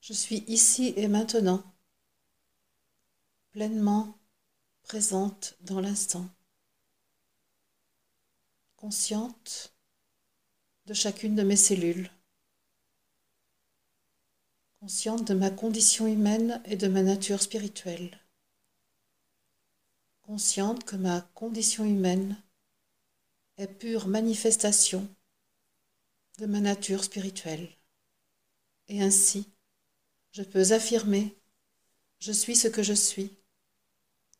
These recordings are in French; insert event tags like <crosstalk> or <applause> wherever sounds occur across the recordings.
Je suis ici et maintenant, pleinement présente dans l'instant, consciente de chacune de mes cellules, consciente de ma condition humaine et de ma nature spirituelle, consciente que ma condition humaine est pure manifestation de ma nature spirituelle. Et ainsi, je peux affirmer, je suis ce que je suis,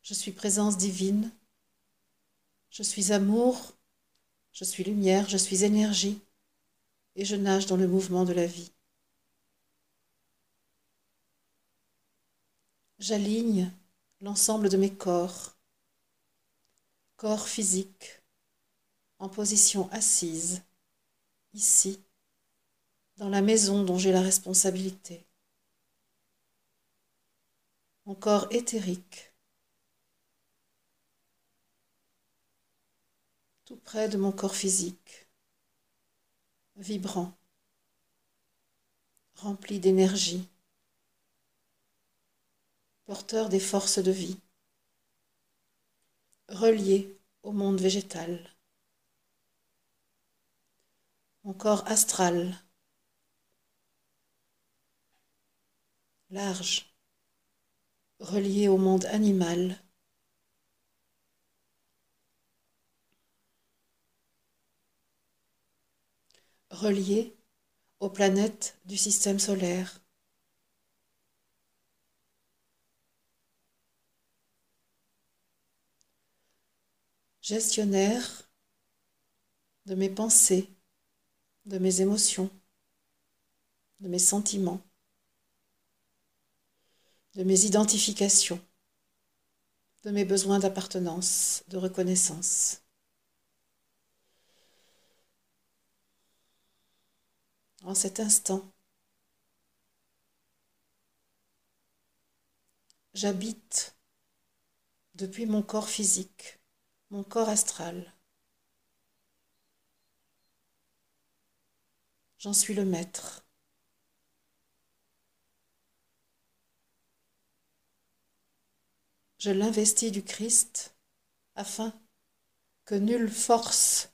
je suis présence divine, je suis amour, je suis lumière, je suis énergie, et je nage dans le mouvement de la vie. J'aligne l'ensemble de mes corps, corps physique, en position assise, ici, dans la maison dont j'ai la responsabilité. Mon corps éthérique, tout près de mon corps physique, vibrant, rempli d'énergie, porteur des forces de vie, relié au monde végétal. Mon corps astral, large, relié au monde animal. relié aux planètes du système solaire. Gestionnaire de mes pensées, de mes émotions, de mes sentiments, de mes identifications, de mes besoins d'appartenance, de reconnaissance. En cet instant, j'habite depuis mon corps physique, mon corps astral. J'en suis le maître. Je l'investis du Christ afin que nulle force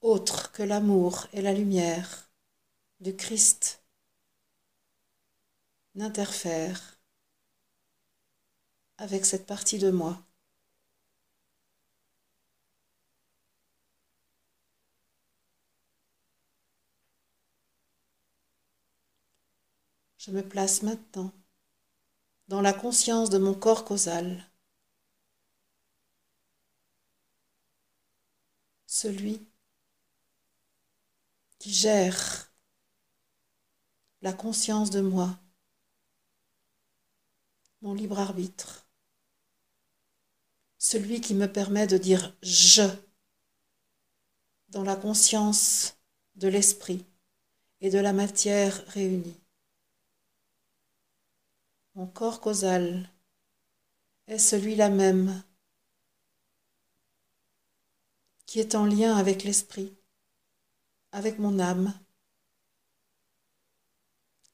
autre que l'amour et la lumière du Christ n'interfère avec cette partie de moi. Je me place maintenant dans la conscience de mon corps causal, celui qui gère la conscience de moi, mon libre arbitre, celui qui me permet de dire je dans la conscience de l'esprit et de la matière réunie. Mon corps causal est celui-là même qui est en lien avec l'esprit avec mon âme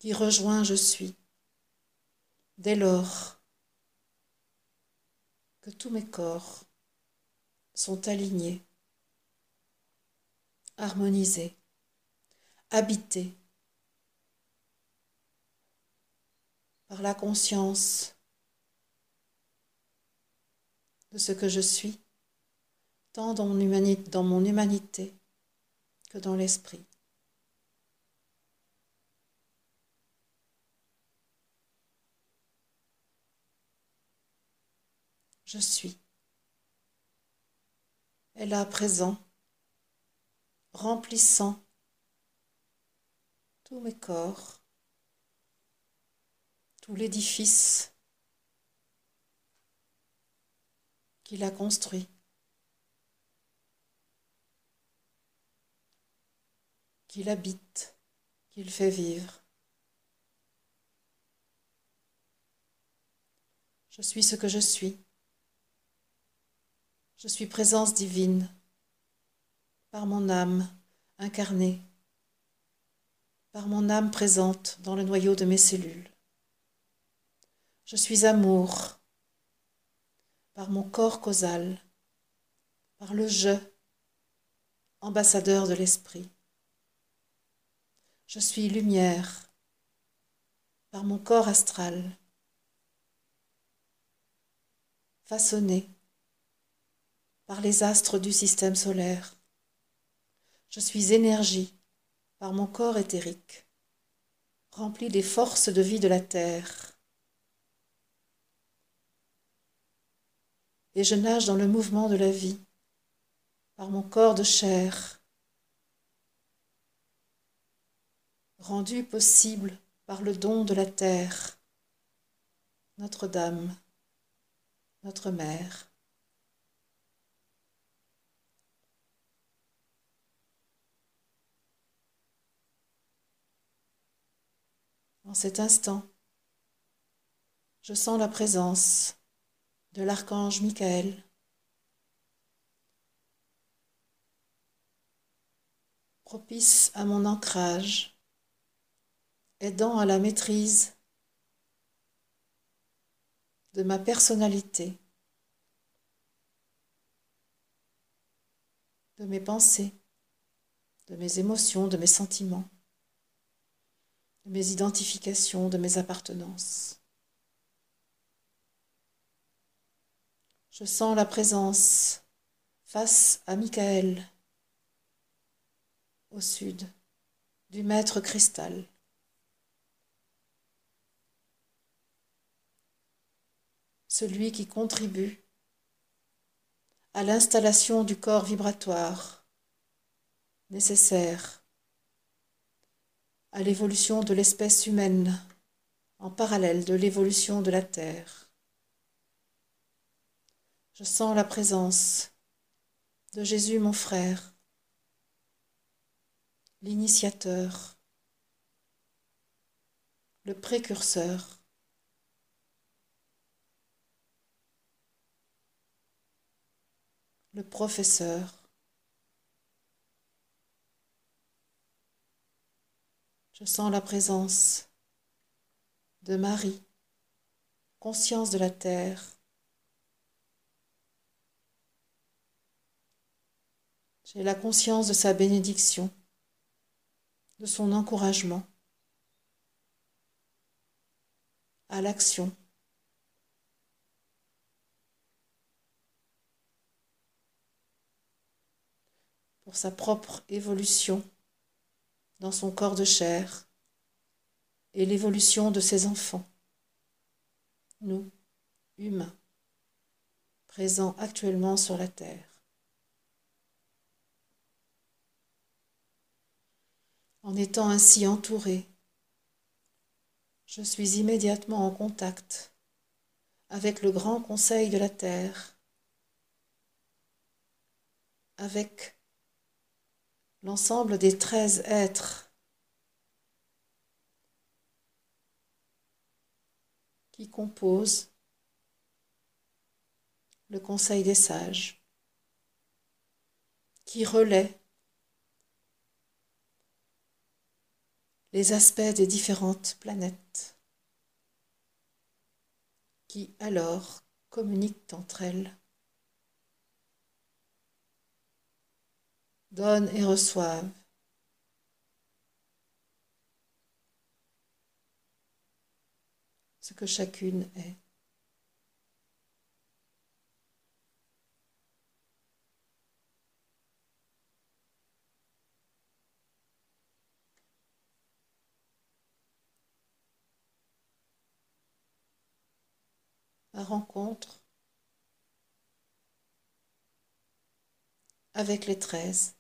qui rejoint je suis. Dès lors que tous mes corps sont alignés, harmonisés, habités par la conscience de ce que je suis, tant dans mon humanité, que dans l'esprit. Je suis. est là présent, remplissant tous mes corps, tout l'édifice qu'il a construit. qu'il habite, qu'il fait vivre. Je suis ce que je suis. Je suis présence divine par mon âme incarnée, par mon âme présente dans le noyau de mes cellules. Je suis amour par mon corps causal, par le je, ambassadeur de l'esprit. Je suis lumière par mon corps astral, façonné par les astres du système solaire. Je suis énergie par mon corps éthérique, rempli des forces de vie de la terre. Et je nage dans le mouvement de la vie par mon corps de chair, rendu possible par le don de la terre, Notre-Dame, notre Mère. En cet instant, je sens la présence de l'archange Michael. propice à mon ancrage, aidant à la maîtrise de ma personnalité, de mes pensées, de mes émotions, de mes sentiments de mes identifications, de mes appartenances. Je sens la présence face à Michael au sud du maître cristal. Celui qui contribue à l'installation du corps vibratoire nécessaire à l'évolution de l'espèce humaine en parallèle de l'évolution de la Terre. Je sens la présence de Jésus mon frère, l'initiateur, le précurseur. le professeur, Je sens la présence de Marie, conscience de la terre. J'ai la conscience de sa bénédiction, de son encouragement à l'action. pour sa propre évolution dans son corps de chair et l'évolution de ses enfants, nous, humains, présents actuellement sur la Terre. En étant ainsi entouré, je suis immédiatement en contact avec le grand conseil de la Terre, avec l'ensemble des treize êtres qui composent le Conseil des sages, qui relaie les aspects des différentes planètes, qui alors communiquent entre elles donnent et reçoivent. ce que chacune est. rencontre avec les treize.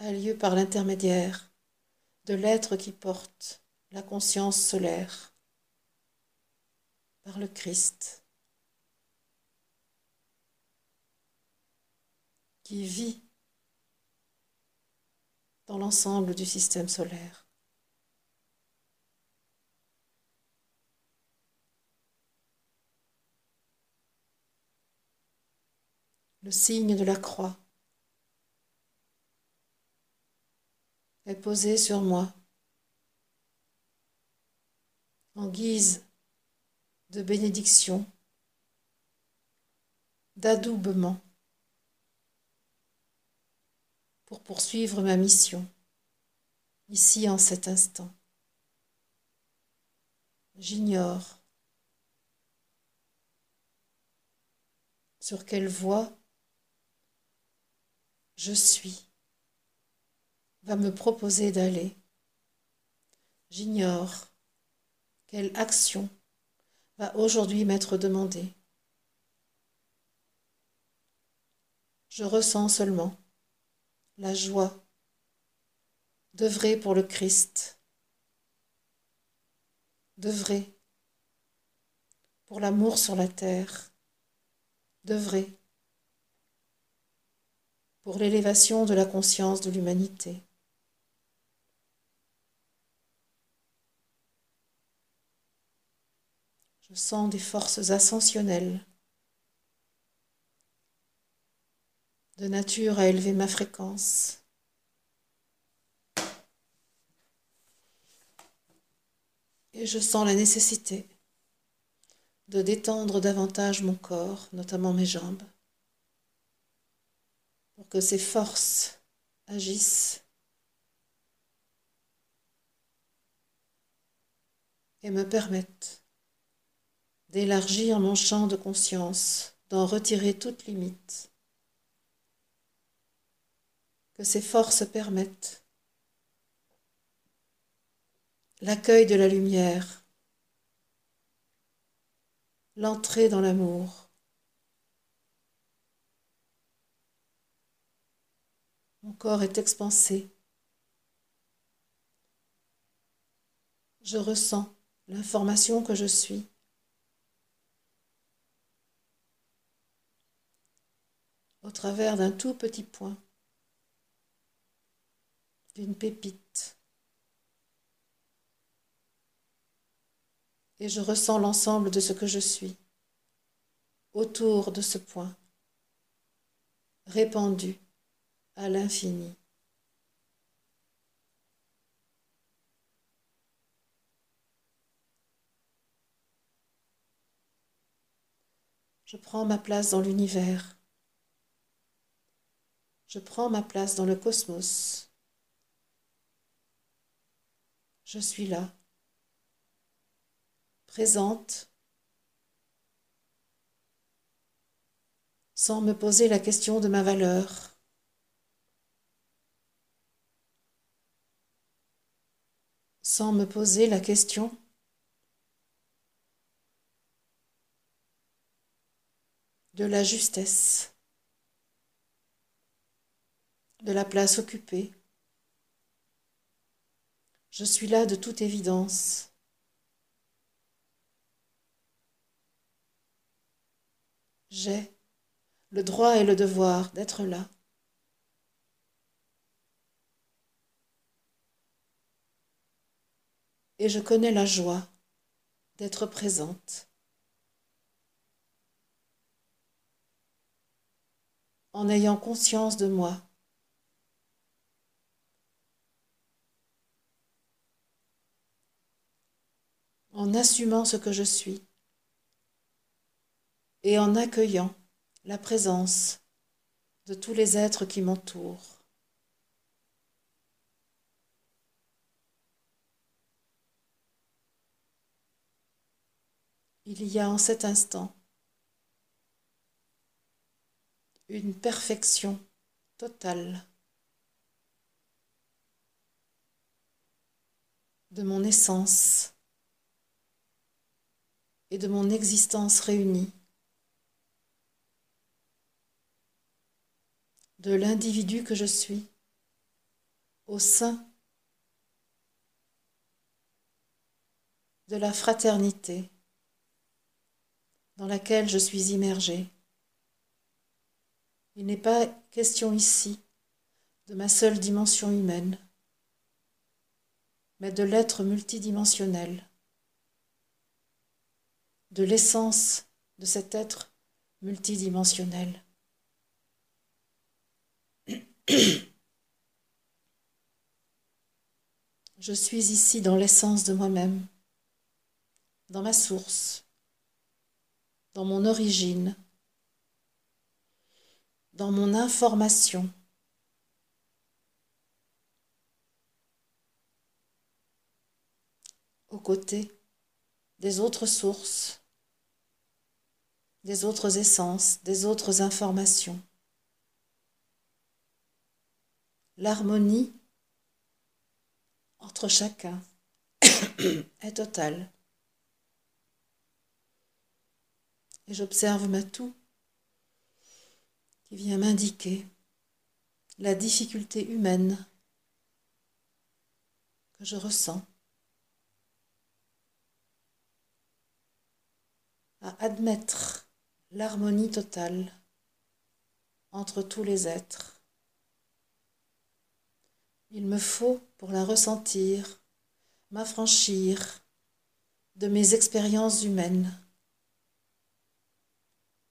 a lieu par l'intermédiaire de l'être qui porte la conscience solaire, par le Christ, qui vit dans l'ensemble du système solaire. Le signe de la croix est posé sur moi en guise de bénédiction, d'adoubement pour poursuivre ma mission ici en cet instant. J'ignore sur quelle voie je suis va me proposer d'aller. J'ignore quelle action va aujourd'hui m'être demandée. Je ressens seulement la joie d'œuvrer pour le Christ, d'œuvrer pour l'amour sur la terre, d'œuvrer pour l'élévation de la conscience de l'humanité. Je sens des forces ascensionnelles de nature à élever ma fréquence. Et je sens la nécessité de détendre davantage mon corps, notamment mes jambes, pour que ces forces agissent et me permettent d'élargir mon champ de conscience, d'en retirer toute limite, que ces forces permettent l'accueil de la lumière, l'entrée dans l'amour. Mon corps est expansé. Je ressens l'information que je suis. au travers d'un tout petit point, d'une pépite. Et je ressens l'ensemble de ce que je suis autour de ce point, répandu à l'infini. Je prends ma place dans l'univers. Je prends ma place dans le cosmos. Je suis là, présente, sans me poser la question de ma valeur. Sans me poser la question de la justesse de la place occupée. Je suis là de toute évidence. J'ai le droit et le devoir d'être là. Et je connais la joie d'être présente. En ayant conscience de moi en assumant ce que je suis et en accueillant la présence de tous les êtres qui m'entourent. Il y a en cet instant une perfection totale de mon essence et de mon existence réunie, de l'individu que je suis au sein de la fraternité dans laquelle je suis immergée. Il n'est pas question ici de ma seule dimension humaine, mais de l'être multidimensionnel de l'essence de cet être multidimensionnel. Je suis ici dans l'essence de moi-même, dans ma source, dans mon origine, dans mon information. aux côtés des autres sources, des autres essences, des autres informations. L'harmonie entre chacun <coughs> est totale. Et j'observe ma toux qui vient m'indiquer la difficulté humaine que je ressens à admettre l'harmonie totale entre tous les êtres. Il me faut, pour la ressentir, m'affranchir de mes expériences humaines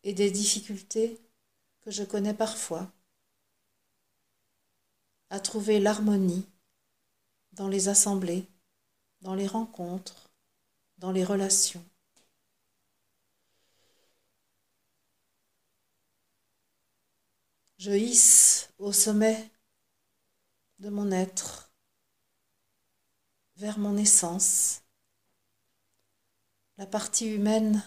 et des difficultés que je connais parfois à trouver l'harmonie dans les assemblées, dans les rencontres, dans les relations. Je hisse au sommet de mon être vers mon essence, la partie humaine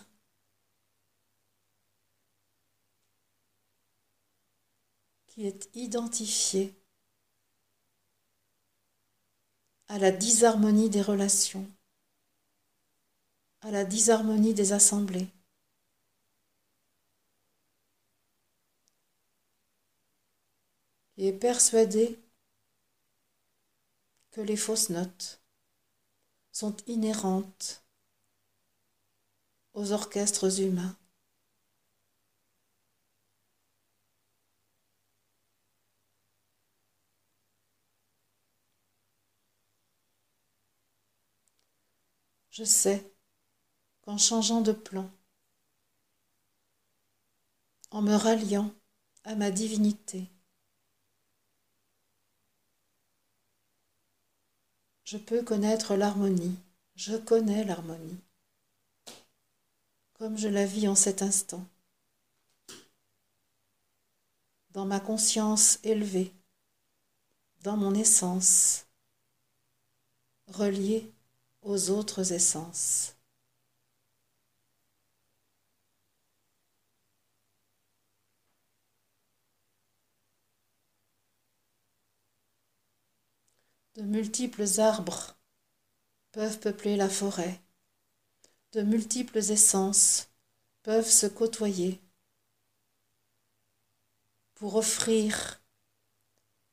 qui est identifiée à la disharmonie des relations, à la disharmonie des assemblées. et est persuadé que les fausses notes sont inhérentes aux orchestres humains. Je sais qu'en changeant de plan, en me ralliant à ma divinité, Je peux connaître l'harmonie, je connais l'harmonie, comme je la vis en cet instant, dans ma conscience élevée, dans mon essence, reliée aux autres essences. De multiples arbres peuvent peupler la forêt. De multiples essences peuvent se côtoyer pour offrir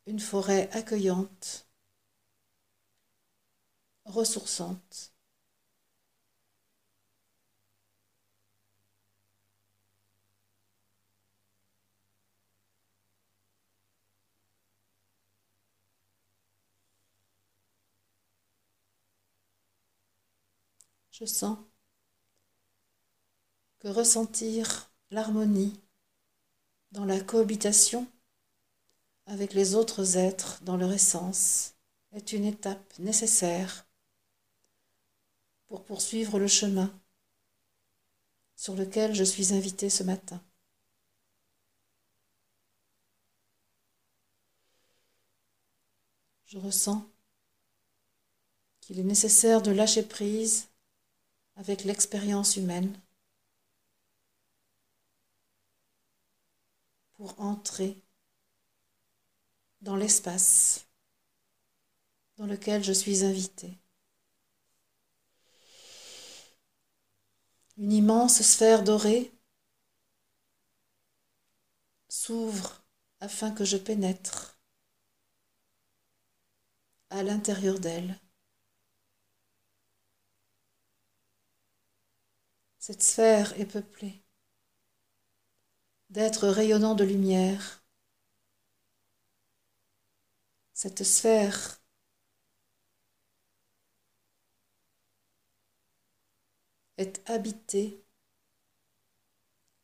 une forêt accueillante, ressourçante. je sens que ressentir l'harmonie dans la cohabitation avec les autres êtres dans leur essence est une étape nécessaire pour poursuivre le chemin sur lequel je suis invité ce matin. Je ressens qu'il est nécessaire de lâcher prise avec l'expérience humaine pour entrer dans l'espace dans lequel je suis invité. Une immense sphère dorée s'ouvre afin que je pénètre à l'intérieur d'elle. Cette sphère est peuplée d'êtres rayonnants de lumière. Cette sphère est habitée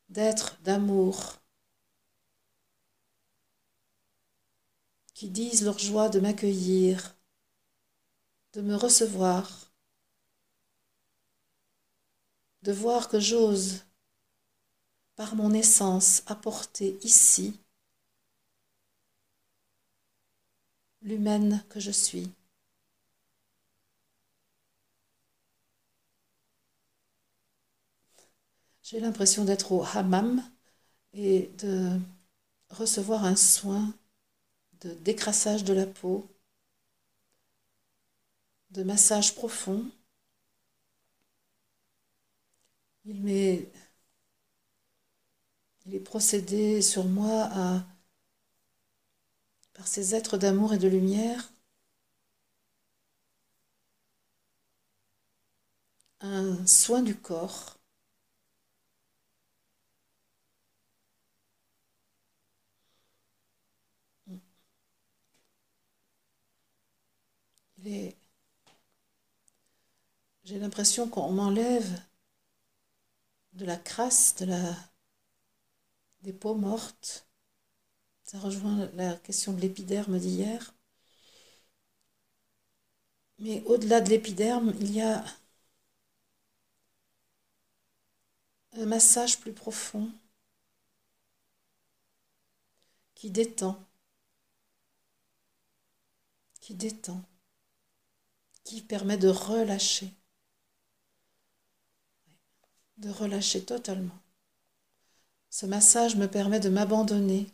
d'êtres d'amour, qui disent leur joie de m'accueillir, de me recevoir, de voir que j'ose, par mon essence, apporter ici l'humaine que je suis. J'ai l'impression d'être au hammam et de recevoir un soin de décrassage de la peau, de massage profond. Il m'est il est procédé sur moi à, par ces êtres d'amour et de lumière un soin du corps J'ai l'impression qu'on m'enlève de la crasse, de la... des peaux mortes. Ça rejoint la question de l'épiderme d'hier. Mais au-delà de l'épiderme, il y a un massage plus profond qui détend, qui détend qui permet de relâcher, de relâcher totalement. Ce massage me permet de m'abandonner.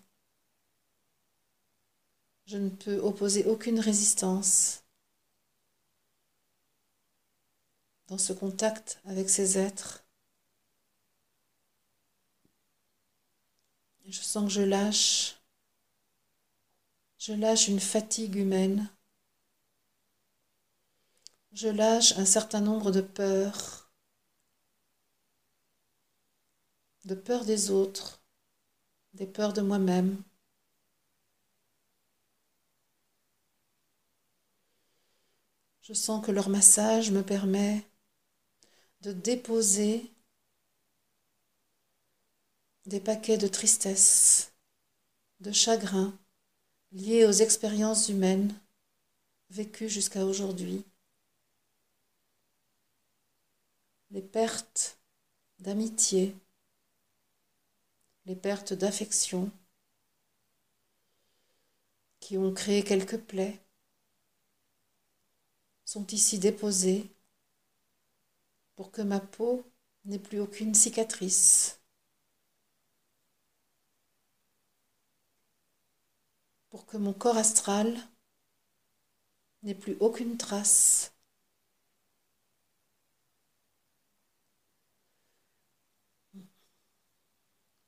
Je ne peux opposer aucune résistance dans ce contact avec ces êtres. je sens que je lâche, je lâche une fatigue humaine je lâche un certain nombre de peurs, de peurs des autres, des peurs de moi-même. Je sens que leur massage me permet de déposer des paquets de tristesse, de chagrin liés aux expériences humaines vécues jusqu'à aujourd'hui. Les pertes d'amitié, les pertes d'affection. Qui ont créé quelques plaies. Sont ici déposées pour que ma peau n'ait plus aucune cicatrice. Pour que mon corps astral n'ait plus aucune trace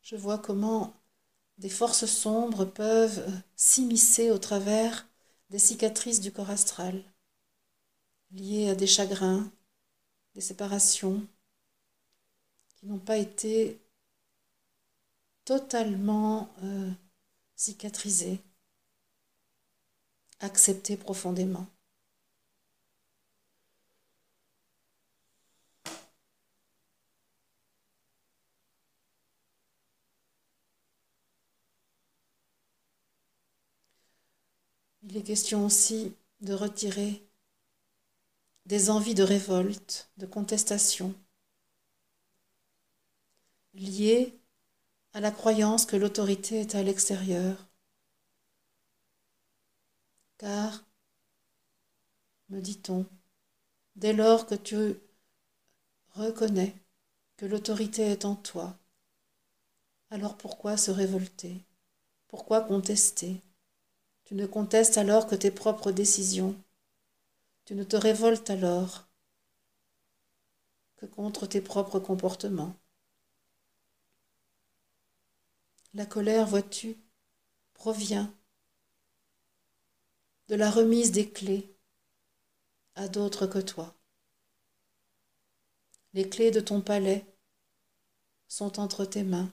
Je vois comment des forces sombres peuvent s'immiscer au travers des cicatrices du corps astral, liées à des chagrins, des séparations, qui n'ont pas été totalement euh, cicatrisées, acceptées profondément. Il est question aussi de retirer des envies de révolte, de contestation, liées à la croyance que l'autorité est à l'extérieur. Car, me dit-on, dès lors que tu reconnais que l'autorité est en toi, alors pourquoi se révolter? Pourquoi contester? Tu ne contestes alors que tes propres décisions. Tu ne te révoltes alors que contre tes propres comportements. La colère, vois-tu, provient de la remise des clés à d'autres que toi. Les clés de ton palais sont entre tes mains.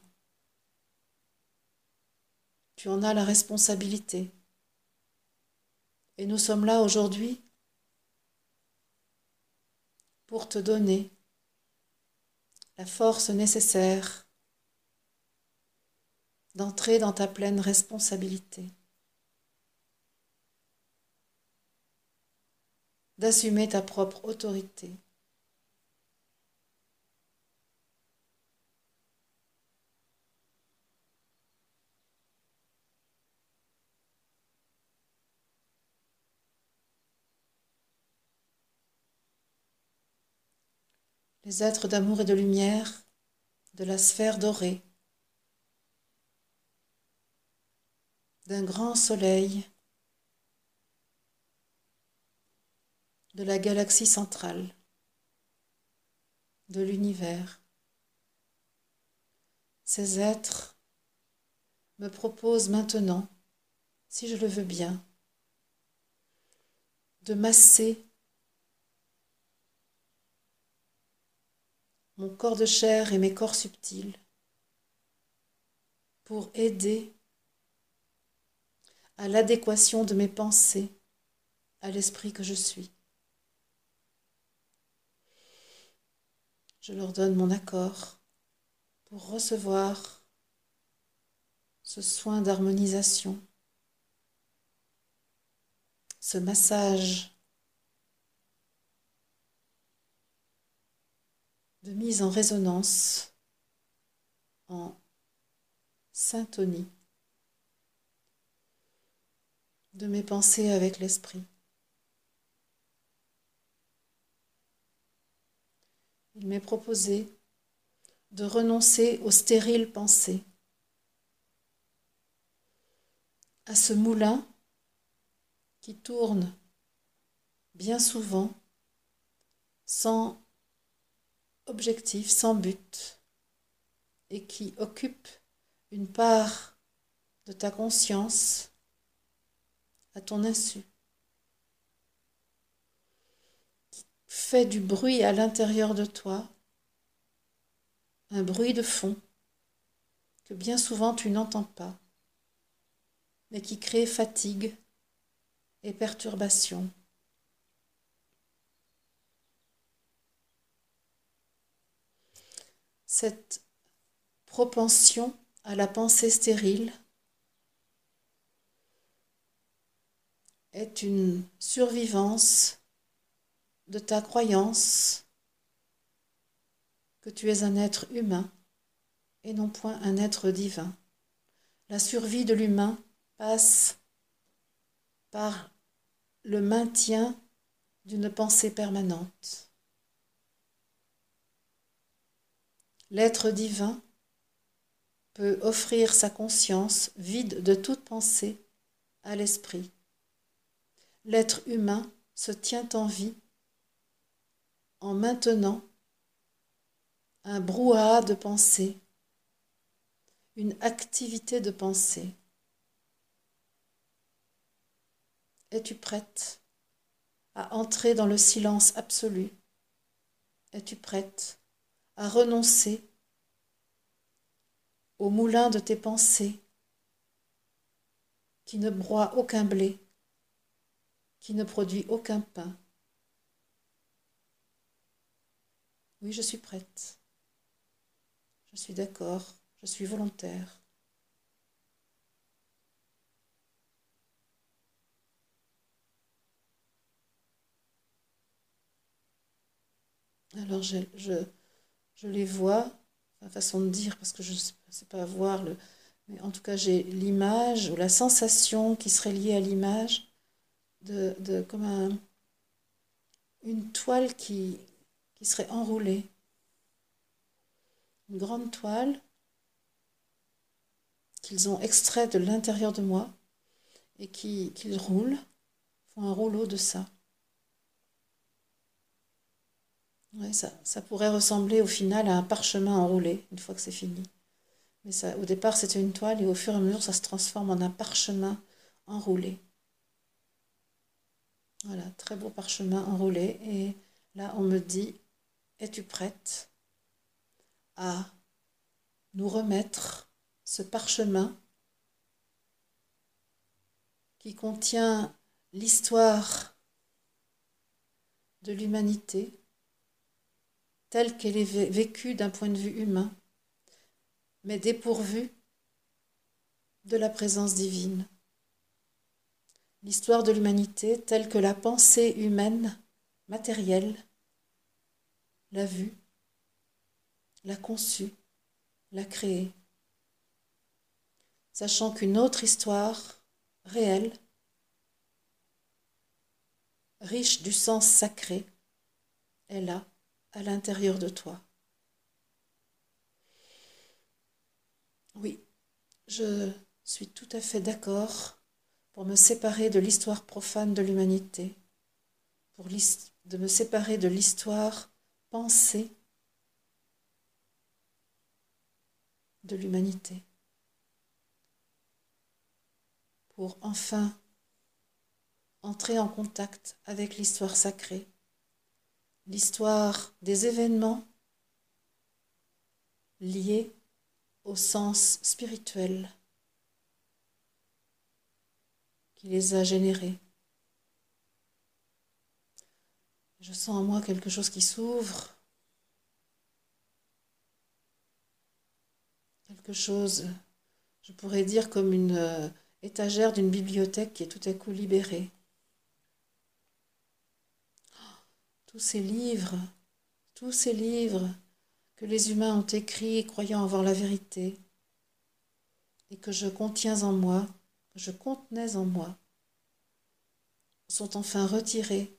Tu en as la responsabilité. Et nous sommes là aujourd'hui pour te donner la force nécessaire d'entrer dans ta pleine responsabilité, d'assumer ta propre autorité. Êtres d'amour et de lumière de la sphère dorée, d'un grand soleil, de la galaxie centrale, de l'univers. Ces êtres me proposent maintenant, si je le veux bien, de masser mon corps de chair et mes corps subtils pour aider à l'adéquation de mes pensées à l'esprit que je suis. Je leur donne mon accord pour recevoir ce soin d'harmonisation, ce massage de mise en résonance, en syntonie de mes pensées avec l'esprit. Il m'est proposé de renoncer aux stériles pensées, à ce moulin qui tourne bien souvent sans objectif, sans but, et qui occupe une part de ta conscience à ton insu. fait du bruit à l'intérieur de toi, un bruit de fond que bien souvent tu n'entends pas, mais qui crée fatigue et perturbation. Cette propension à la pensée stérile est une survivance de ta croyance que tu es un être humain et non point un être divin. La survie de l'humain passe par le maintien d'une pensée permanente. L'être divin peut offrir sa conscience vide de toute pensée à l'esprit. L'être humain se tient en vie en maintenant un brouhaha de pensée, une activité de pensée. Es-tu prête à entrer dans le silence absolu? Es-tu prête à renoncer au moulin de tes pensées qui ne broie aucun blé, qui ne produit aucun pain Oui, je suis prête. Je suis d'accord. Je suis volontaire. Alors je, les vois, la façon de dire, parce que je ne sais pas voir, le, mais en tout cas j'ai l'image ou la sensation qui serait liée à l'image de, comme un, une toile qui, serait enroulée. Une grande toile qu'ils ont extraite de l'intérieur de moi et qu'ils qui roulent, font un rouleau de ça. Ouais, ça, ça pourrait ressembler au final à un parchemin enroulé, une fois que c'est fini. Mais au départ, c'était une toile et au fur et à mesure, ça se transforme en un parchemin enroulé. Voilà, très beau parchemin enroulé. Et là, on me dit, es-tu prête à nous remettre ce parchemin qui contient l'histoire de l'humanité telle qu'elle est vécue d'un point de vue humain, mais dépourvue de la présence divine. L'histoire de l'humanité telle que la pensée humaine matérielle l'a vue, l'a conçue, l'a créée, sachant qu'une autre histoire réelle, riche du sens sacré, est là, à l'intérieur de toi. Oui, je suis tout à fait d'accord pour me séparer de l'histoire profane de l'humanité, pour de me séparer de l'histoire pensée de l'humanité, pour enfin entrer en contact avec l'histoire sacrée, l'histoire des événements liés au sens spirituel qui les a générés. Je sens en moi quelque chose qui s'ouvre, quelque chose, je pourrais dire comme une euh, étagère d'une bibliothèque qui est tout à coup libérée. Tous ces livres, tous ces livres que les humains ont écrits croyant avoir la vérité et que je contiens en moi, que je contenais en moi, sont enfin retirés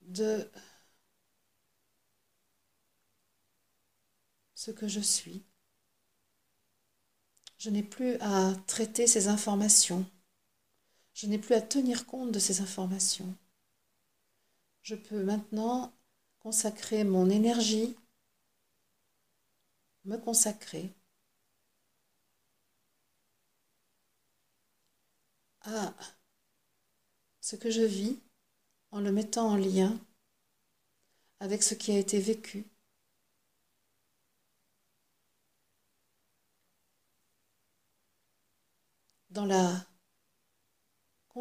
de ce que je suis. Je n'ai plus à traiter ces informations. Je n'ai plus à tenir compte de ces informations. Je peux maintenant consacrer mon énergie, me consacrer à ce que je vis en le mettant en lien avec ce qui a été vécu. Dans la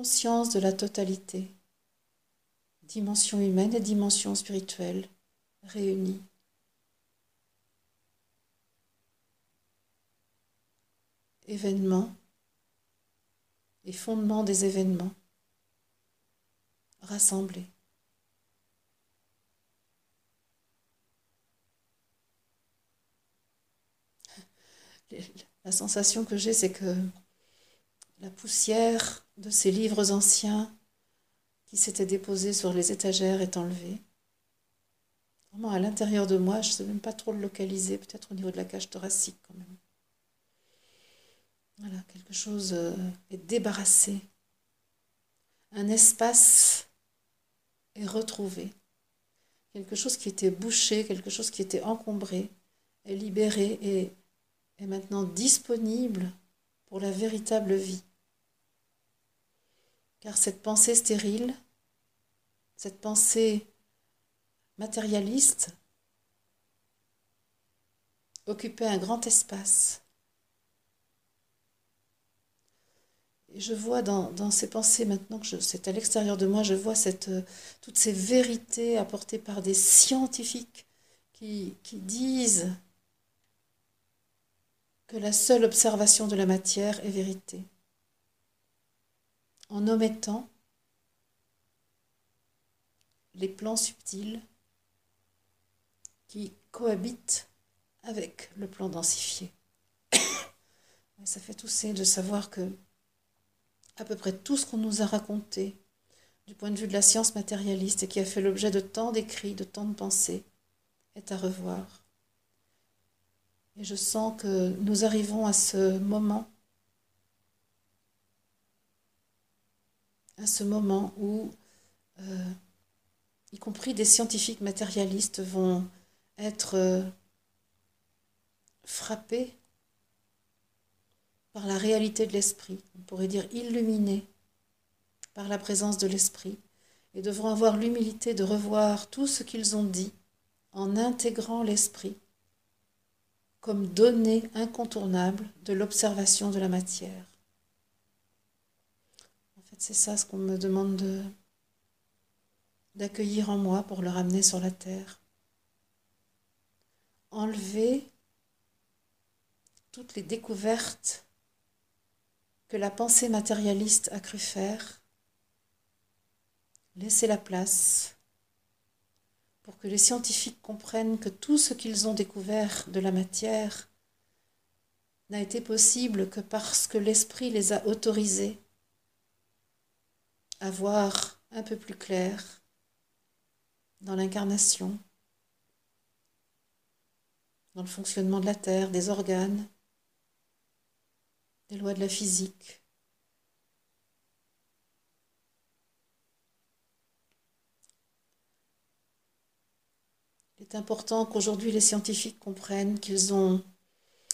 conscience de la totalité, dimension humaine et dimension spirituelle réunies. Événements et fondements des événements rassemblés. La sensation que j'ai, c'est que la poussière de ces livres anciens qui s'étaient déposés sur les étagères est enlevée. Vraiment à l'intérieur de moi, je ne sais même pas trop le localiser, peut-être au niveau de la cage thoracique quand même. Voilà, quelque chose euh, est débarrassé. Un espace est retrouvé. Quelque chose qui était bouché, quelque chose qui était encombré, est libéré et est maintenant disponible pour la véritable vie. Car cette pensée stérile, cette pensée matérialiste, occupait un grand espace. Et je vois dans, ces pensées maintenant que c'est à l'extérieur de moi, je vois euh, toutes ces vérités apportées par des scientifiques qui disent que la seule observation de la matière est vérité, en omettant les plans subtils qui cohabitent avec le plan densifié. ça fait tousser de savoir que à peu près tout ce qu'on nous a raconté du point de vue de la science matérialiste et qui a fait l'objet de tant d'écrits, de tant de pensées, est à revoir. Et je sens que nous arrivons à ce moment, à ce moment où, euh, y compris des scientifiques matérialistes, vont être euh, frappés par la réalité de l'esprit, on pourrait dire illuminés par la présence de l'esprit, et devront avoir l'humilité de revoir tout ce qu'ils ont dit en intégrant l'esprit comme donnée incontournable de l'observation de la matière. C'est ça ce qu'on me demande de, d'accueillir en moi pour le ramener sur la terre. Enlever toutes les découvertes que la pensée matérialiste a cru faire laisser la place pour que les scientifiques comprennent que tout ce qu'ils ont découvert de la matière n'a été possible que parce que l'esprit les a autorisés à voir un peu plus clair dans l'incarnation, dans le fonctionnement de la Terre, des organes, des lois de la physique. Il est important qu'aujourd'hui les scientifiques comprennent qu'ils ont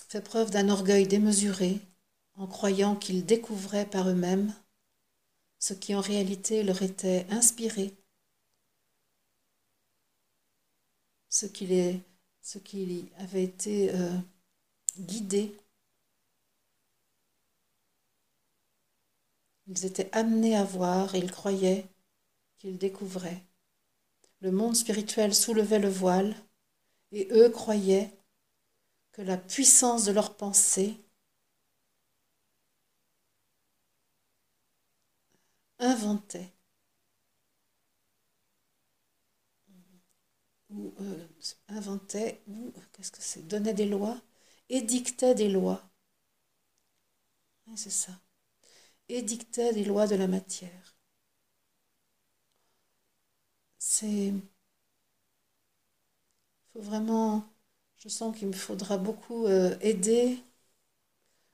fait preuve d'un orgueil démesuré en croyant qu'ils découvraient par eux-mêmes ce qui en réalité leur était inspiré, ce qui, les, avait été euh, guidé. Ils étaient amenés à voir et ils croyaient qu'ils découvraient. Le monde spirituel soulevait le voile et eux croyaient que la puissance de leur pensée inventait. Ou euh, inventait ou qu'est-ce que c'est? Donnait des lois édictait des lois. C'est ça. Édictait des lois de la matière. C'est faut vraiment je sens qu'il me faudra beaucoup euh, aider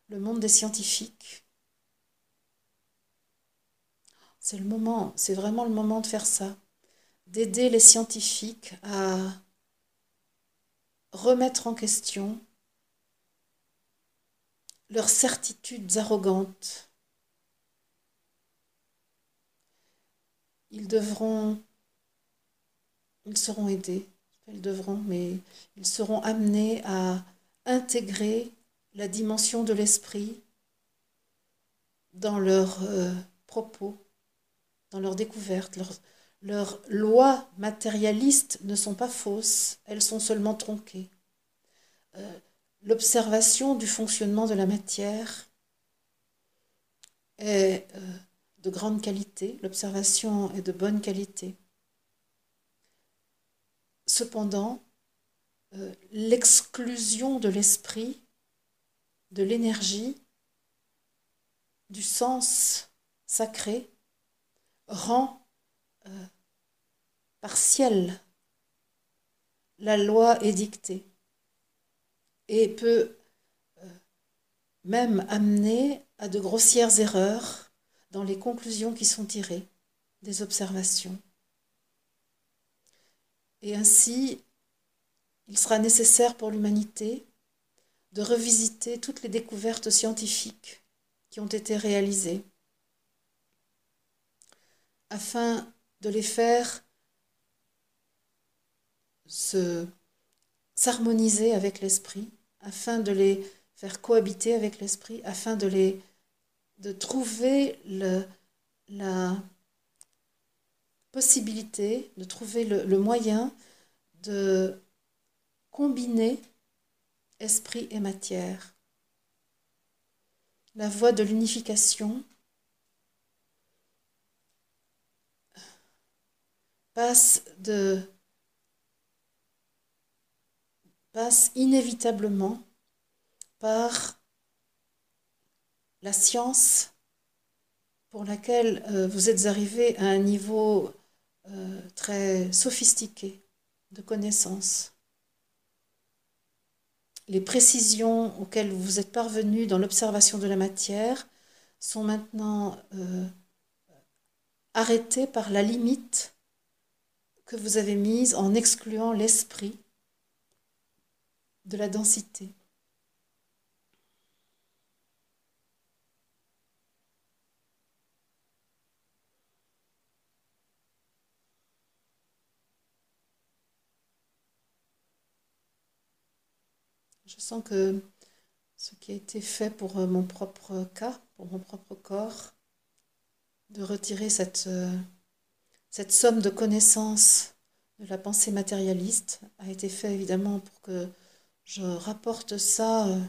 le monde des scientifiques c'est le moment, c'est vraiment le moment de faire ça, d'aider les scientifiques à remettre en question leurs certitudes arrogantes. Ils devront, ils seront aidés, ils devront, mais ils seront amenés à intégrer la dimension de l'esprit dans leurs euh, propos dans leur découverte. leurs lois matérialistes ne sont pas fausses, elles sont seulement tronquées. Euh, l'observation du fonctionnement de la matière est euh, de grande qualité, l'observation est de bonne qualité. Cependant, euh, l'exclusion de l'esprit, de l'énergie, du sens sacré, rend euh, partielle la loi édictée et peut euh, même amener à de grossières erreurs dans les conclusions qui sont tirées des observations. Et ainsi, il sera nécessaire pour l'humanité de revisiter toutes les découvertes scientifiques qui ont été réalisées afin de les faire se s'harmoniser avec l'esprit, afin de les faire cohabiter avec l'esprit, afin de les trouver la possibilité, de trouver le moyen de combiner esprit et matière. La voie de l'unification passe inévitablement par la science pour laquelle euh, vous êtes arrivé à un niveau euh, très sophistiqué de connaissance. Les précisions auxquelles vous êtes parvenu dans l'observation de la matière sont maintenant euh, arrêtées par la limite que vous avez mise en excluant l'esprit de la densité. Je sens que ce qui a été fait pour euh, mon propre cas, pour mon propre corps, de retirer cette euh, cette somme de connaissances de la pensée matérialiste a été faite évidemment pour que je rapporte ça euh,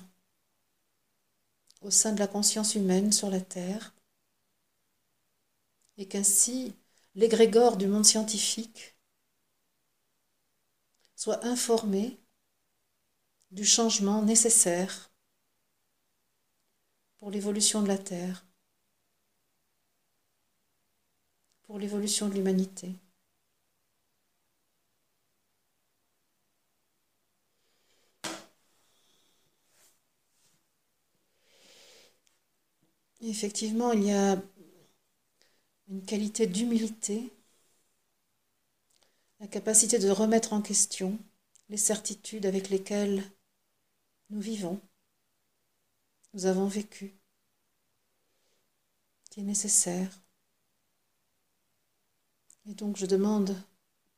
au sein de la conscience humaine sur la Terre. Et qu'ainsi l'égrégore du monde scientifique soit informé du changement nécessaire pour l'évolution de la Terre, pour l'évolution de l'humanité. Effectivement, il y a une qualité d'humilité, la capacité de remettre en question les certitudes avec lesquelles nous vivons, nous avons vécu, qui est nécessaire. Et donc je demande,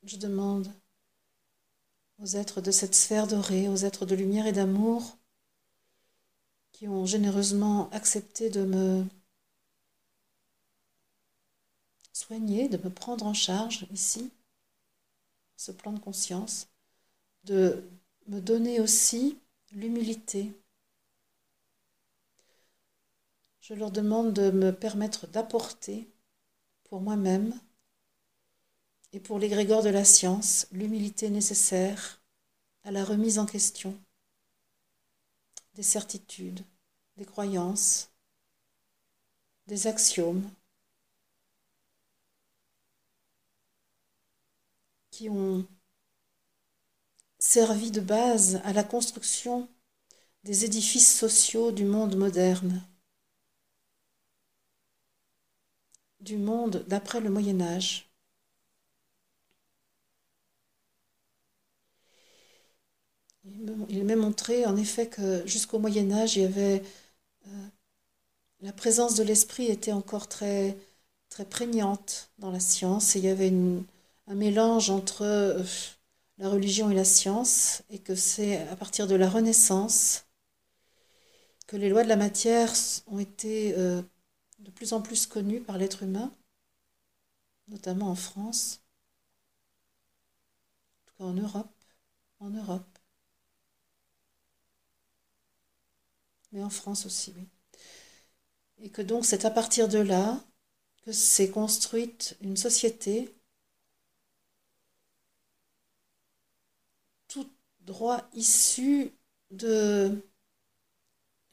je demande aux êtres de cette sphère dorée, aux êtres de lumière et d'amour, qui ont généreusement accepté de me soigner, de me prendre en charge ici, ce plan de conscience, de me donner aussi l'humilité. Je leur demande de me permettre d'apporter pour moi-même et pour l'égrégore de la science l'humilité nécessaire à la remise en question des certitudes, des croyances, des axiomes qui ont servi de base à la construction des édifices sociaux du monde moderne, du monde d'après le Moyen Âge. Il m'a montré en effet que jusqu'au Moyen Âge, il y avait euh, la présence de l'esprit était encore très très prégnante dans la science et il y avait un mélange entre euh, la religion et la science et que c'est à partir de la Renaissance que les lois de la matière ont été euh, de plus en plus connues par l'être humain, notamment en France, en tout cas en Europe, en Europe. Mais en France aussi, oui. Et que donc c'est à partir de là que s'est construite une société tout droit issue de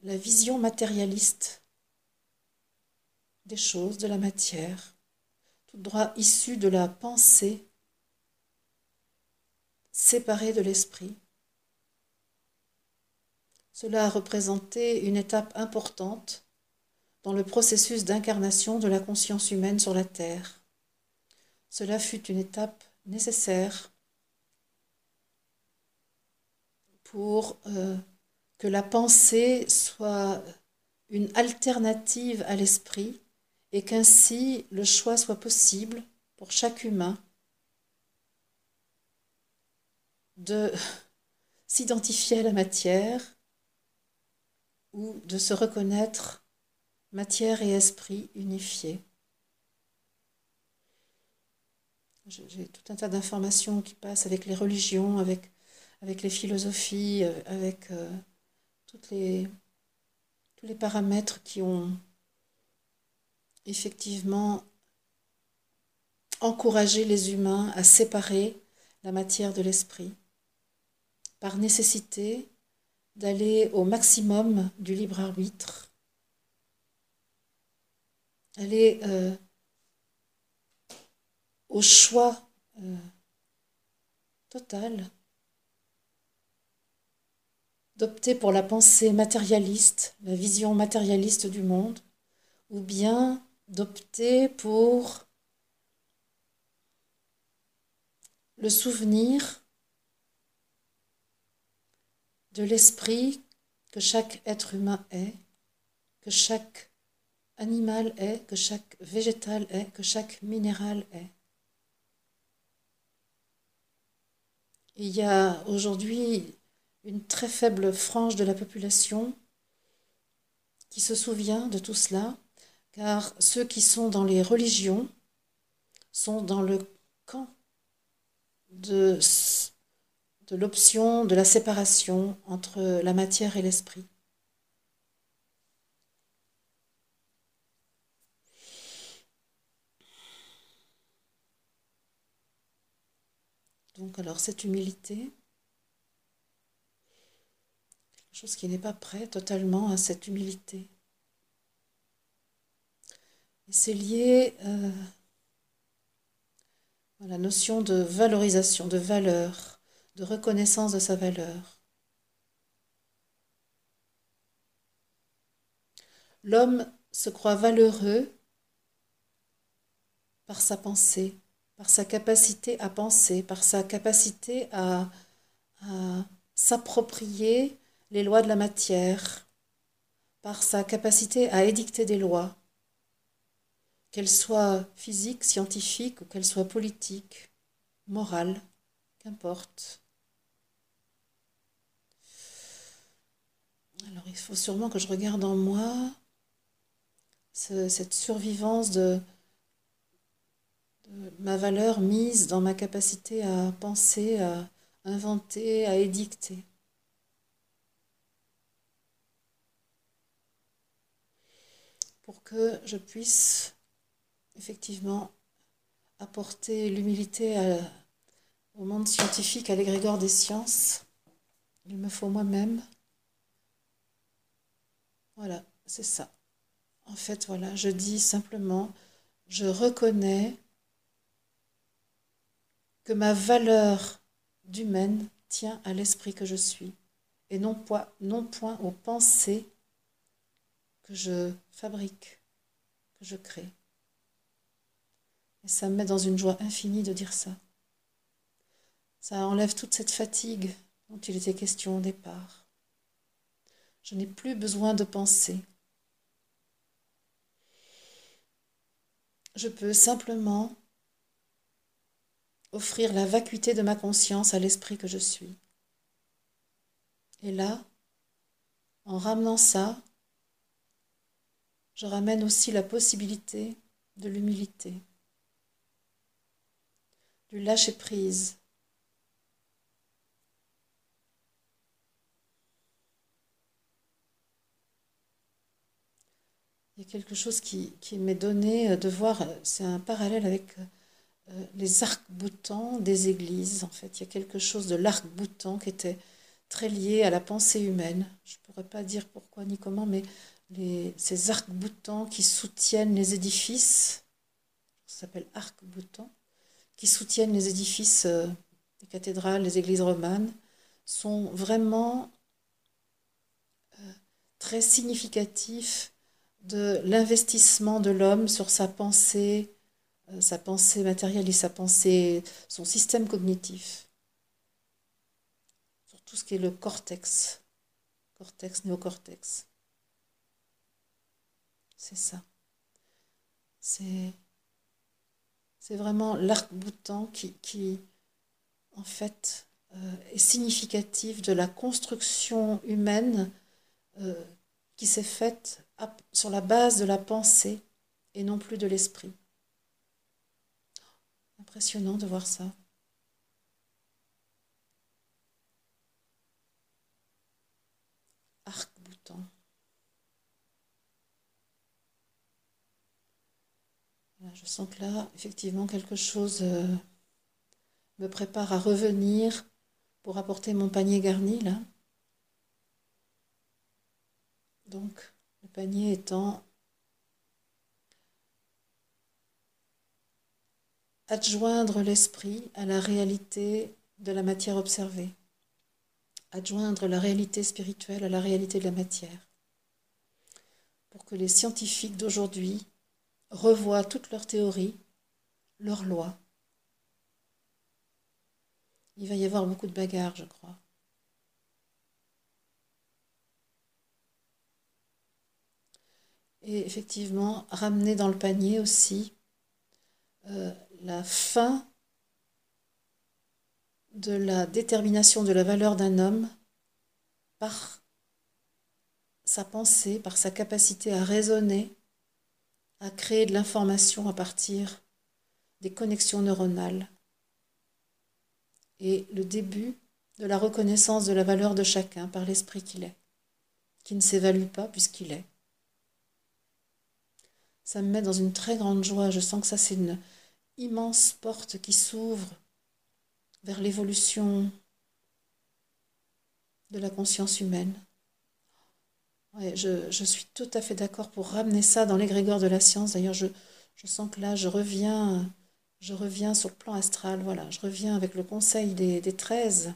la vision matérialiste des choses, de la matière, tout droit issu de la pensée séparée de l'esprit. Cela a représenté une étape importante dans le processus d'incarnation de la conscience humaine sur la Terre. Cela fut une étape nécessaire pour euh, que la pensée soit une alternative à l'esprit et qu'ainsi le choix soit possible pour chaque humain de s'identifier à la matière ou de se reconnaître matière et esprit unifiés. J'ai tout un tas d'informations qui passent avec les religions, avec, les philosophies, euh, avec euh, tous les paramètres qui ont effectivement encouragé les humains à séparer la matière de l'esprit par nécessité d'aller au maximum du libre arbitre, aller euh, au choix euh, total, d'opter pour la pensée matérialiste, la vision matérialiste du monde, ou bien d'opter pour le souvenir de l'esprit que chaque être humain est, que chaque animal est, que chaque végétal est, que chaque minéral est. Il y a aujourd'hui une très faible frange de la population qui se souvient de tout cela, car ceux qui sont dans les religions sont dans le camp de de l'option de la séparation entre la matière et l'esprit. Donc alors cette humilité, quelque chose qui n'est pas prêt totalement à cette humilité. C'est lié euh, à la notion de valorisation, de valeur, de reconnaissance de sa valeur. L'homme se croit valeureux par sa pensée, par sa capacité à penser, par sa capacité à, s'approprier les lois de la matière, par sa capacité à édicter des lois, qu'elles soient physiques, scientifiques ou qu'elles soient politiques, morales, qu'importe. Alors il faut sûrement que je regarde en moi cette survivance de, ma valeur mise dans ma capacité à penser, à inventer, à édicter. Pour que je puisse effectivement apporter l'humilité au monde scientifique, à l'égrégore des sciences, il me faut moi-même. Voilà, c'est ça. En fait, voilà, je dis simplement, je reconnais que ma valeur d'humaine tient à l'esprit que je suis et non point, aux pensées que je fabrique, que je crée. Et ça me met dans une joie infinie de dire ça. Ça enlève toute cette fatigue dont il était question au départ. Je n'ai plus besoin de penser. Je peux simplement offrir la vacuité de ma conscience à l'esprit que je suis. Et là, en ramenant ça, je ramène aussi la possibilité de l'humilité, du lâcher-prise. Il y a quelque chose qui, qui m'est donné de voir, c'est un parallèle avec euh, les arcs-boutants des églises. En fait, il y a quelque chose de l'arc-boutant qui était très lié à la pensée humaine. Je ne pourrais pas dire pourquoi ni comment, mais ces arcs-boutants qui soutiennent les édifices, ça s'appelle arc-boutants, qui soutiennent les édifices euh, des cathédrales, des églises romanes, sont vraiment euh, très significatifs de l'investissement de l'homme sur sa pensée, euh, sa pensée matérielle et sa pensée, son système cognitif, sur tout ce qui est le cortex, cortex, néocortex. C'est ça. C'est, vraiment l'arc-boutant qui, qui, en fait, euh, est significatif de la construction humaine euh, qui s'est faite sur la base de la pensée et non plus de l'esprit. Impressionnant de voir ça. Arc-boutant. je sens que là, effectivement, quelque chose euh, me prépare à revenir pour apporter mon panier garni, là. Donc, panier étant adjoindre l'esprit à la réalité de la matière observée, adjoindre la réalité spirituelle à la réalité de la matière, pour que les scientifiques d'aujourd'hui revoient toutes leurs théories, leurs lois. Il va y avoir beaucoup de bagarres, je crois. Et effectivement, ramener dans le panier aussi euh, la fin de la détermination de la valeur d'un homme par sa pensée, par sa capacité à raisonner, à créer de l'information à partir des connexions neuronales. Et le début de la reconnaissance de la valeur de chacun par l'esprit qu'il est, qui ne s'évalue pas puisqu'il est. Ça me met dans une très grande joie. Je sens que ça, c'est une, immense porte qui s'ouvre vers l'évolution de la conscience humaine. je, suis tout à fait d'accord pour ramener ça dans l'égrégore de la science. D'ailleurs, je, sens que là, je reviens, je reviens sur le plan astral. Voilà, je reviens avec le conseil des, des 13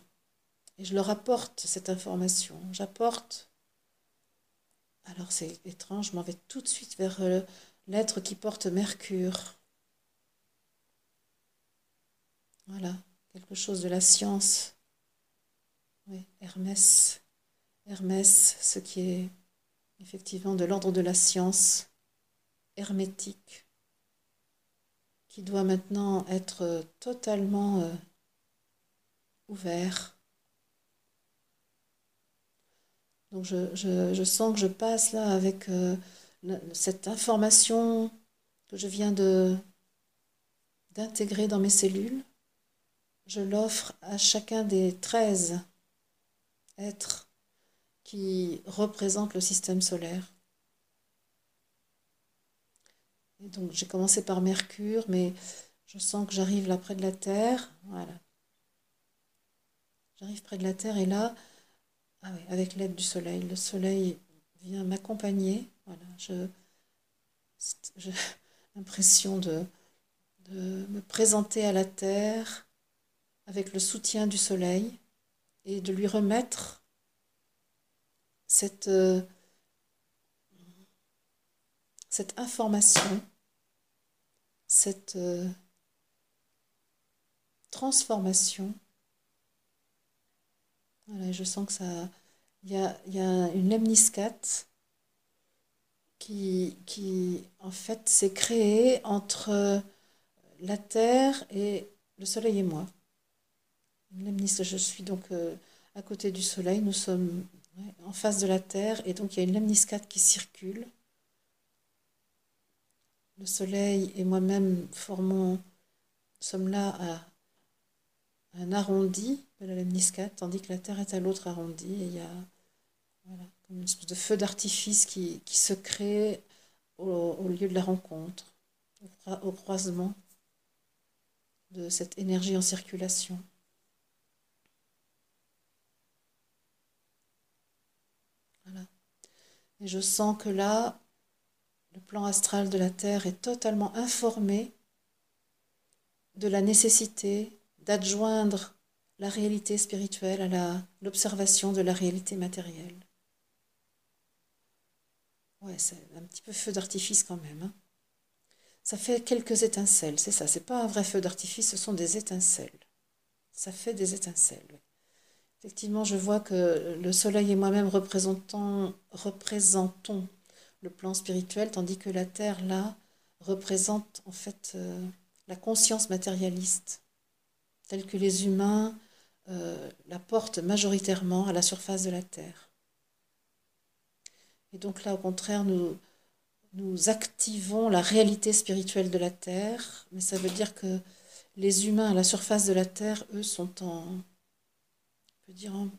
et je leur apporte cette information. J'apporte. Alors, c'est étrange, je m'en vais tout de suite vers euh, l'être qui porte Mercure. Voilà, quelque chose de la science. Oui, Hermès. Hermès, ce qui est effectivement de l'ordre de la science hermétique, qui doit maintenant être totalement euh, ouvert. Donc je, sens que je passe là avec euh, cette information que je viens d'intégrer dans mes cellules je l'offre à chacun des 13 êtres qui représentent le système solaire. Donc j'ai commencé par Mercure, mais je sens que j'arrive là près de la Terre. Voilà. J'arrive près de la Terre et là, ah avec l'aide du Soleil, le Soleil vient m'accompagner. Voilà, je, j'ai l'impression de, de me présenter à la Terre avec le soutien du soleil et de lui remettre cette, euh, cette information, cette euh, transformation. Voilà, je sens que ça. Il y a, y a, une lemniscate qui, qui, en fait, s'est créée entre la Terre et le Soleil et moi. Je suis donc euh, à côté du Soleil, nous sommes en face de la Terre, et donc il y a une lemniscate qui circule. Le Soleil et moi-même formons, sommes là à un arrondi de la lemniscate, tandis que la Terre est à l'autre arrondi, et il y a comme une espèce de feu d'artifice qui, se crée au, lieu de la rencontre, au croisement de cette énergie en circulation. Et je sens que là, le plan astral de la Terre est totalement informé de la nécessité d'adjoindre la réalité spirituelle à l'observation de la réalité matérielle. Ouais, c'est un petit peu feu d'artifice quand même. Hein. Ça fait quelques étincelles, c'est ça. C'est pas un vrai feu d'artifice, ce sont des étincelles. Ça fait des étincelles. Effectivement, je vois que le Soleil et moi-même représentons, représentons le plan spirituel, tandis que la Terre, là, représente en fait euh, la conscience matérialiste, telle que les humains euh, la portent majoritairement à la surface de la Terre. Et donc là, au contraire, nous, nous activons la réalité spirituelle de la Terre, mais ça veut dire que les humains à la surface de la Terre, eux, sont en, dire, ils ne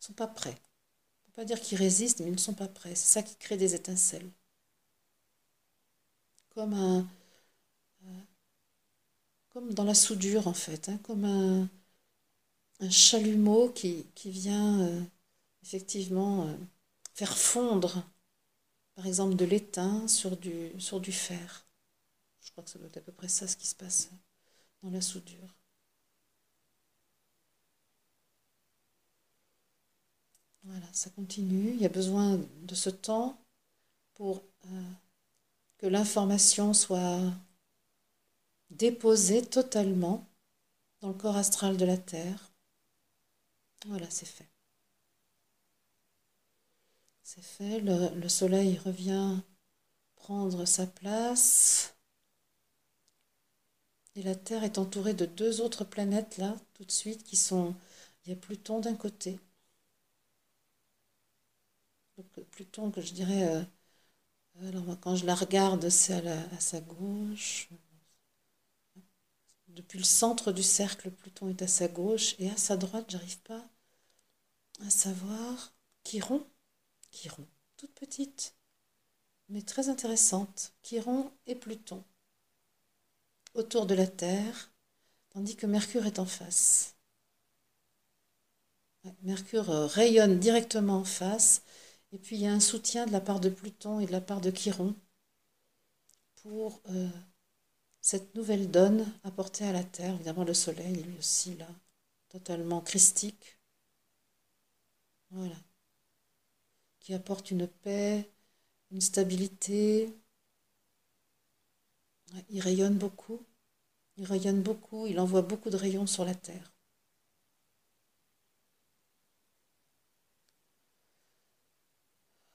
sont pas prêts. On ne peut pas dire qu'ils résistent, mais ils ne sont pas prêts. C'est ça qui crée des étincelles. Comme un. Euh, comme dans la soudure, en fait. Hein, comme un, un chalumeau qui, qui vient euh, effectivement euh, faire fondre, par exemple, de l'étain sur du, sur du fer. Je crois que ça doit être à peu près ça ce qui se passe dans la soudure. Voilà, ça continue. Il y a besoin de ce temps pour euh, que l'information soit déposée totalement dans le corps astral de la Terre. Voilà, c'est fait. C'est fait. Le, le, soleil revient prendre sa place. Et la Terre est entourée de deux autres planètes là, tout de suite, qui sont... Il y a Pluton d'un côté Pluton, que je dirais, euh, alors quand je la regarde, c'est à, sa gauche. Depuis le centre du cercle, Pluton est à sa gauche et à sa droite, j'arrive pas à savoir. Chiron, Chiron, toute petite, mais très intéressante. Chiron et Pluton autour de la Terre, tandis que Mercure est en face. Mercure euh, rayonne directement en face, et puis il y a un soutien de la part de Pluton et de la part de Chiron pour euh, cette nouvelle donne apportée à la Terre. Évidemment, le Soleil, lui aussi, là, totalement christique. Voilà. Qui apporte une paix, une stabilité. Il rayonne beaucoup. Il rayonne beaucoup. Il envoie beaucoup de rayons sur la Terre.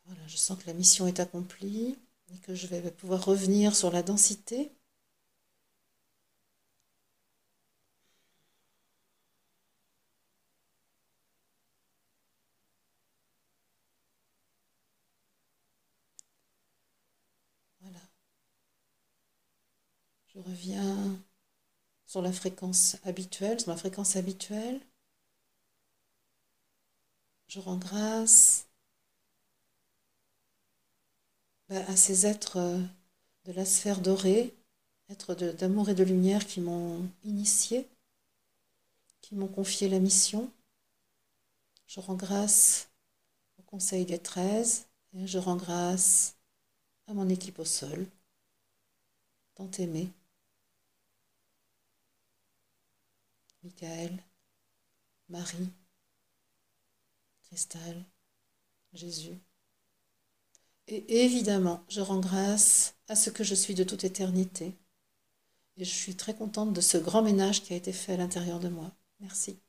Voilà, je sens que la mission est accomplie et que je vais pouvoir revenir sur la densité. Voilà. Je reviens sur la fréquence habituelle, fréquence habituelle. Je rends grâce bah, à ces êtres euh, de la sphère dorée, êtres d'amour et de lumière qui m'ont initié, qui m'ont confié la mission. Je rends grâce au Conseil des 13 et je rends grâce à mon équipe au sol, tant aimée. Michael, Marie, Cristal, Jésus. Et évidemment, je rends grâce à ce que je suis de toute éternité. Et je suis très contente de ce grand ménage qui a été fait à l'intérieur de moi. Merci.